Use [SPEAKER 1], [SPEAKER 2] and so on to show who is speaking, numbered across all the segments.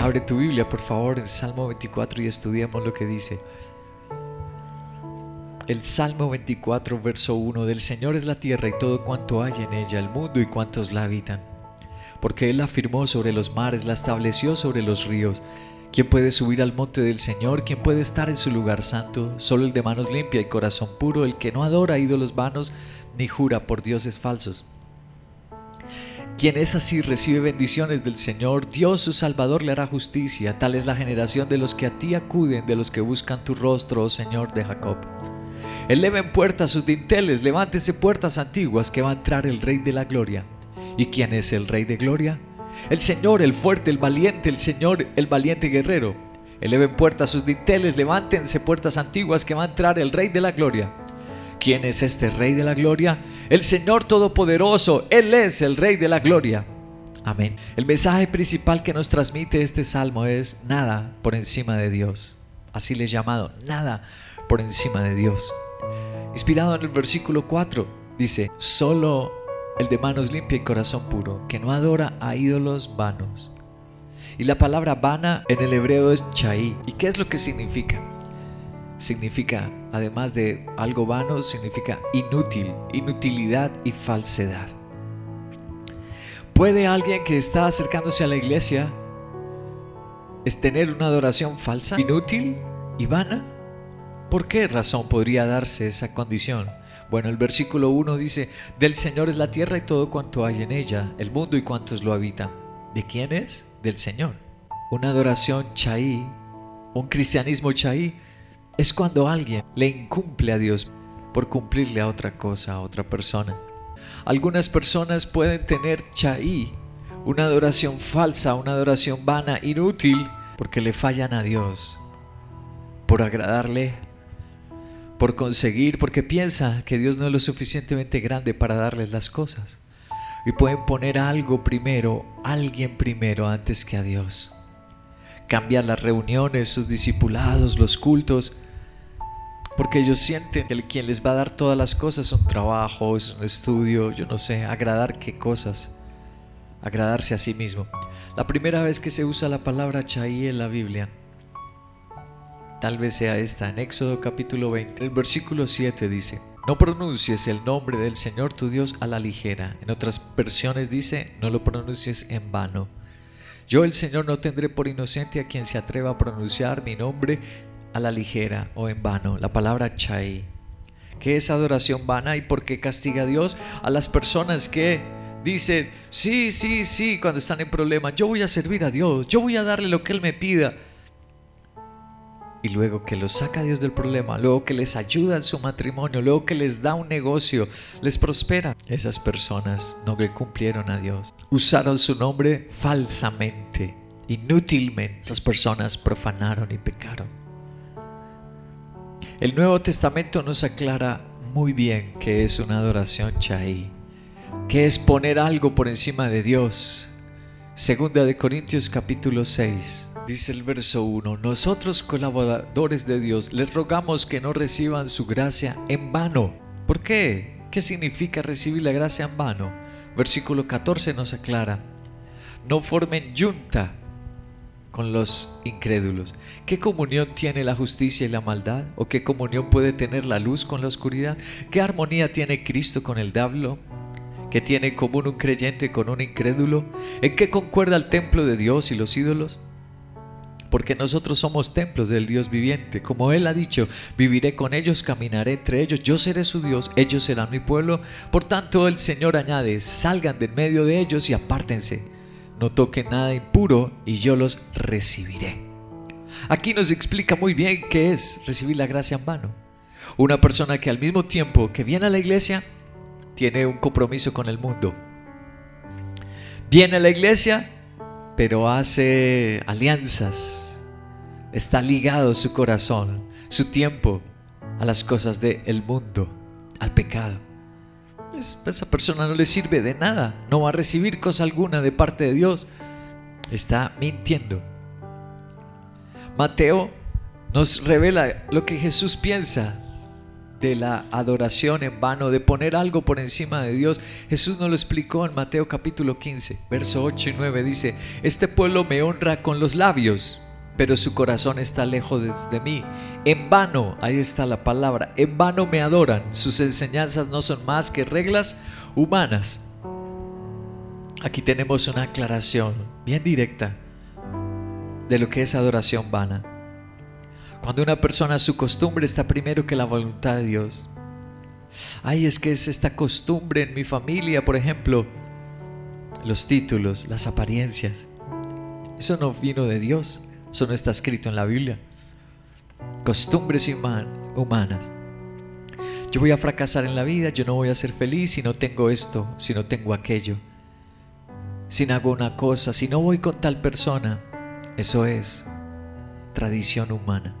[SPEAKER 1] Abre tu Biblia, por favor, en Salmo 24 y estudiemos lo que dice. El Salmo 24, verso 1, del Señor es la tierra y todo cuanto hay en ella, el mundo y cuantos la habitan. Porque Él la afirmó sobre los mares, la estableció sobre los ríos. ¿Quién puede subir al monte del Señor? ¿Quién puede estar en su lugar santo? Solo el de manos limpia y corazón puro, el que no adora ídolos vanos ni jura por dioses falsos. Quien es así recibe bendiciones del Señor, Dios su Salvador le hará justicia. Tal es la generación de los que a ti acuden, de los que buscan tu rostro, oh Señor de Jacob. Eleven puertas sus dinteles, levántese puertas antiguas, que va a entrar el Rey de la Gloria. ¿Y quién es el Rey de Gloria? El Señor, el fuerte, el valiente, el Señor, el valiente guerrero. Eleven puertas sus dinteles, levántense puertas antiguas, que va a entrar el Rey de la Gloria. ¿Quién es este Rey de la Gloria? El Señor Todopoderoso. Él es el Rey de la Gloria. Amén. El mensaje principal que nos transmite este salmo es nada por encima de Dios. Así le he llamado, nada por encima de Dios. Inspirado en el versículo 4, dice, solo el de manos limpia y corazón puro, que no adora a ídolos vanos. Y la palabra vana en el hebreo es chai. ¿Y qué es lo que significa? Significa, además de algo vano, significa inútil, inutilidad y falsedad. ¿Puede alguien que está acercándose a la iglesia es tener una adoración falsa, inútil y vana? ¿Por qué razón podría darse esa condición? Bueno, el versículo 1 dice, del Señor es la tierra y todo cuanto hay en ella, el mundo y cuantos lo habitan. ¿De quién es? Del Señor. Una adoración chaí, un cristianismo chaí, es cuando alguien le incumple a Dios por cumplirle a otra cosa, a otra persona. Algunas personas pueden tener chaí, una adoración falsa, una adoración vana, inútil, porque le fallan a Dios, por agradarle, por conseguir, porque piensa que Dios no es lo suficientemente grande para darles las cosas. Y pueden poner algo primero, alguien primero antes que a Dios. Cambiar las reuniones, sus discipulados, los cultos, porque ellos sienten que el quien les va a dar todas las cosas es un trabajo, es un estudio, yo no sé, agradar qué cosas, agradarse a sí mismo. La primera vez que se usa la palabra chaí en la Biblia, tal vez sea esta, en Éxodo capítulo 20, el versículo 7 dice, no pronuncies el nombre del Señor tu Dios a la ligera. En otras versiones dice, no lo pronuncies en vano. Yo el Señor no tendré por inocente a quien se atreva a pronunciar mi nombre a la ligera o en vano. La palabra chai. ¿Qué es adoración vana y por qué castiga a Dios a las personas que dicen, sí, sí, sí, cuando están en problemas, yo voy a servir a Dios, yo voy a darle lo que Él me pida? Y luego que los saca Dios del problema, luego que les ayuda en su matrimonio, luego que les da un negocio, les prospera. Esas personas no le cumplieron a Dios. Usaron su nombre falsamente, inútilmente. Esas personas profanaron y pecaron. El Nuevo Testamento nos aclara muy bien qué es una adoración chai, qué es poner algo por encima de Dios. Segunda de Corintios capítulo 6, dice el verso 1, nosotros colaboradores de Dios les rogamos que no reciban su gracia en vano. ¿Por qué? ¿Qué significa recibir la gracia en vano? Versículo 14 nos aclara, no formen yunta con los incrédulos. ¿Qué comunión tiene la justicia y la maldad? ¿O qué comunión puede tener la luz con la oscuridad? ¿Qué armonía tiene Cristo con el diablo? ¿Qué tiene común un creyente con un incrédulo? ¿En qué concuerda el templo de Dios y los ídolos? Porque nosotros somos templos del Dios viviente. Como Él ha dicho, viviré con ellos, caminaré entre ellos, yo seré su Dios, ellos serán mi pueblo. Por tanto, el Señor añade, salgan de en medio de ellos y apártense no toquen nada impuro y yo los recibiré. Aquí nos explica muy bien qué es recibir la gracia en vano. Una persona que al mismo tiempo que viene a la iglesia, tiene un compromiso con el mundo. Viene a la iglesia, pero hace alianzas está ligado su corazón, su tiempo a las cosas del mundo, al pecado. esa persona no le sirve de nada, no va a recibir cosa alguna de parte de Dios. Está mintiendo. Mateo nos revela lo que Jesús piensa de la adoración en vano, de poner algo por encima de Dios. Jesús nos lo explicó en Mateo capítulo 15, verso 8 y 9. Dice, este pueblo me honra con los labios, pero su corazón está lejos de mí. En vano, ahí está la palabra, en vano me adoran. Sus enseñanzas no son más que reglas humanas. Aquí tenemos una aclaración bien directa de lo que es adoración vana. Cuando una persona su costumbre está primero que la voluntad de Dios. Ay, es que es esta costumbre en mi familia, por ejemplo, los títulos, las apariencias. Eso no vino de Dios, eso no está escrito en la Biblia. Costumbres humanas. Yo voy a fracasar en la vida, yo no voy a ser feliz si no tengo esto, si no tengo aquello. Si no hago una cosa, si no voy con tal persona. Eso es tradición humana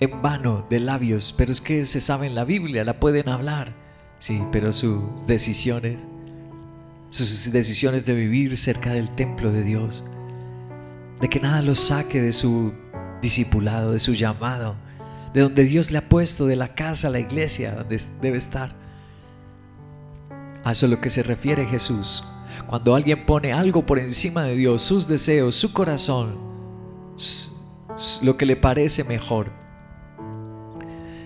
[SPEAKER 1] en vano de labios, pero es que se sabe en la Biblia, la pueden hablar, sí, pero sus decisiones, sus decisiones de vivir cerca del templo de Dios, de que nada los saque de su discipulado, de su llamado, de donde Dios le ha puesto, de la casa, la iglesia, donde debe estar. A eso es lo que se refiere Jesús. Cuando alguien pone algo por encima de Dios, sus deseos, su corazón, lo que le parece mejor,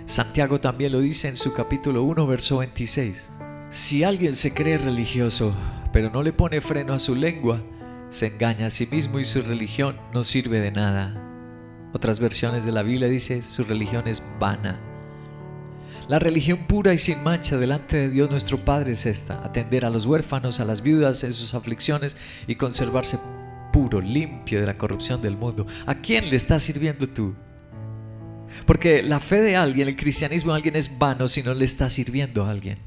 [SPEAKER 1] Santiago también lo dice en su capítulo 1, verso 26. Si alguien se cree religioso, pero no le pone freno a su lengua, se engaña a sí mismo y su religión no sirve de nada. Otras versiones de la Biblia dice su religión es vana. La religión pura y sin mancha delante de Dios nuestro Padre es esta, atender a los huérfanos, a las viudas en sus aflicciones y conservarse puro, limpio de la corrupción del mundo. ¿A quién le estás sirviendo tú? Porque la fe de alguien, el cristianismo de alguien es vano si no le está sirviendo a alguien.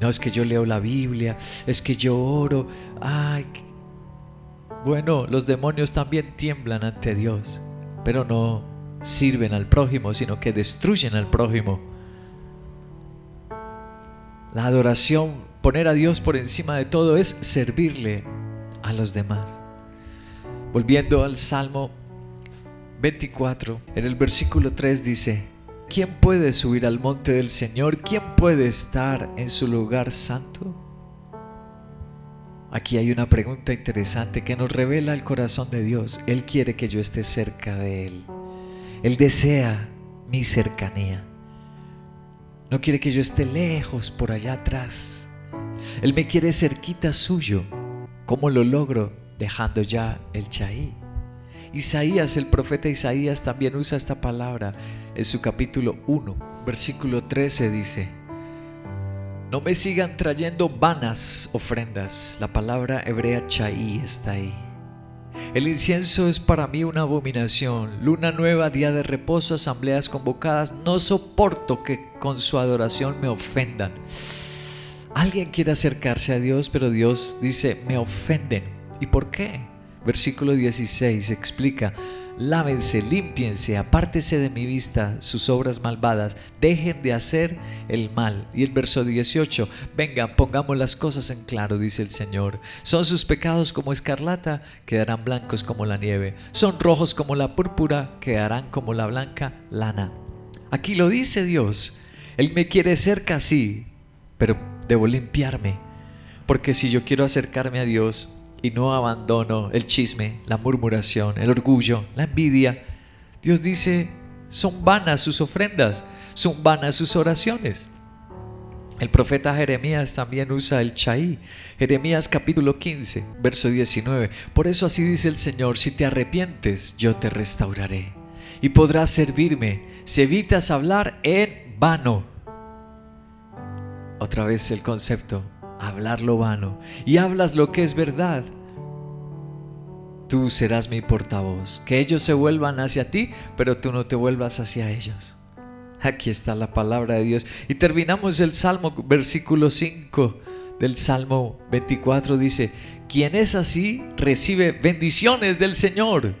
[SPEAKER 1] No es que yo leo la Biblia, es que yo oro. Ay, bueno, los demonios también tiemblan ante Dios, pero no sirven al prójimo, sino que destruyen al prójimo. La adoración, poner a Dios por encima de todo, es servirle a los demás. Volviendo al Salmo 24, en el versículo 3 dice, ¿quién puede subir al monte del Señor? ¿Quién puede estar en su lugar santo? Aquí hay una pregunta interesante que nos revela el corazón de Dios. Él quiere que yo esté cerca de Él. Él desea mi cercanía. No quiere que yo esté lejos por allá atrás. Él me quiere cerquita suyo. ¿Cómo lo logro? Dejando ya el chaí Isaías, el profeta Isaías también usa esta palabra en su capítulo 1, versículo 13 dice, no me sigan trayendo vanas ofrendas. La palabra hebrea chaí está ahí. El incienso es para mí una abominación. Luna nueva, día de reposo, asambleas convocadas. No soporto que con su adoración me ofendan. Alguien quiere acercarse a Dios, pero Dios dice, me ofenden. ¿Y por qué? Versículo 16 explica, lávense, límpiense, apártese de mi vista sus obras malvadas, dejen de hacer el mal. Y el verso 18, vengan, pongamos las cosas en claro, dice el Señor. Son sus pecados como escarlata, quedarán blancos como la nieve. Son rojos como la púrpura, quedarán como la blanca lana. Aquí lo dice Dios. Él me quiere cerca, sí, pero debo limpiarme. Porque si yo quiero acercarme a Dios, y no abandono el chisme, la murmuración, el orgullo, la envidia. Dios dice, son vanas sus ofrendas, son vanas sus oraciones. El profeta Jeremías también usa el chaí. Jeremías capítulo 15, verso 19. Por eso así dice el Señor, si te arrepientes, yo te restauraré. Y podrás servirme si evitas hablar en vano. Otra vez el concepto, hablar lo vano y hablas lo que es verdad, tú serás mi portavoz. Que ellos se vuelvan hacia ti, pero tú no te vuelvas hacia ellos. Aquí está la palabra de Dios. Y terminamos el Salmo, versículo 5 del Salmo 24 dice, Quien es así recibe bendiciones del Señor.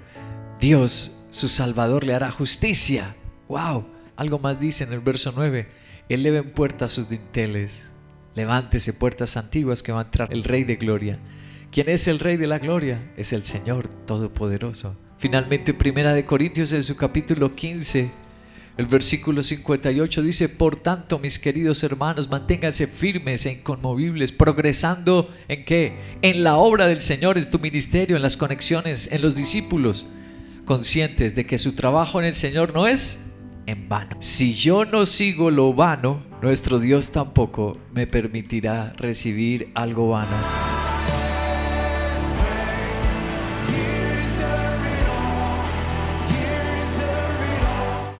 [SPEAKER 1] Dios, su Salvador, le hará justicia. ¡Wow! Algo más dice en el verso 9. Eleven puertas sus dinteles. Levántese puertas antiguas que va a entrar el Rey de Gloria. ¿Quién es el Rey de la Gloria? Es el Señor Todopoderoso. Finalmente, Primera de Corintios en su capítulo 15, el versículo 58 dice, por tanto, mis queridos hermanos, manténganse firmes e inconmovibles, progresando en qué? En la obra del Señor, en tu ministerio, en las conexiones, en los discípulos, conscientes de que su trabajo en el Señor no es en vano. Si yo no sigo lo vano, nuestro Dios tampoco me permitirá recibir algo vano.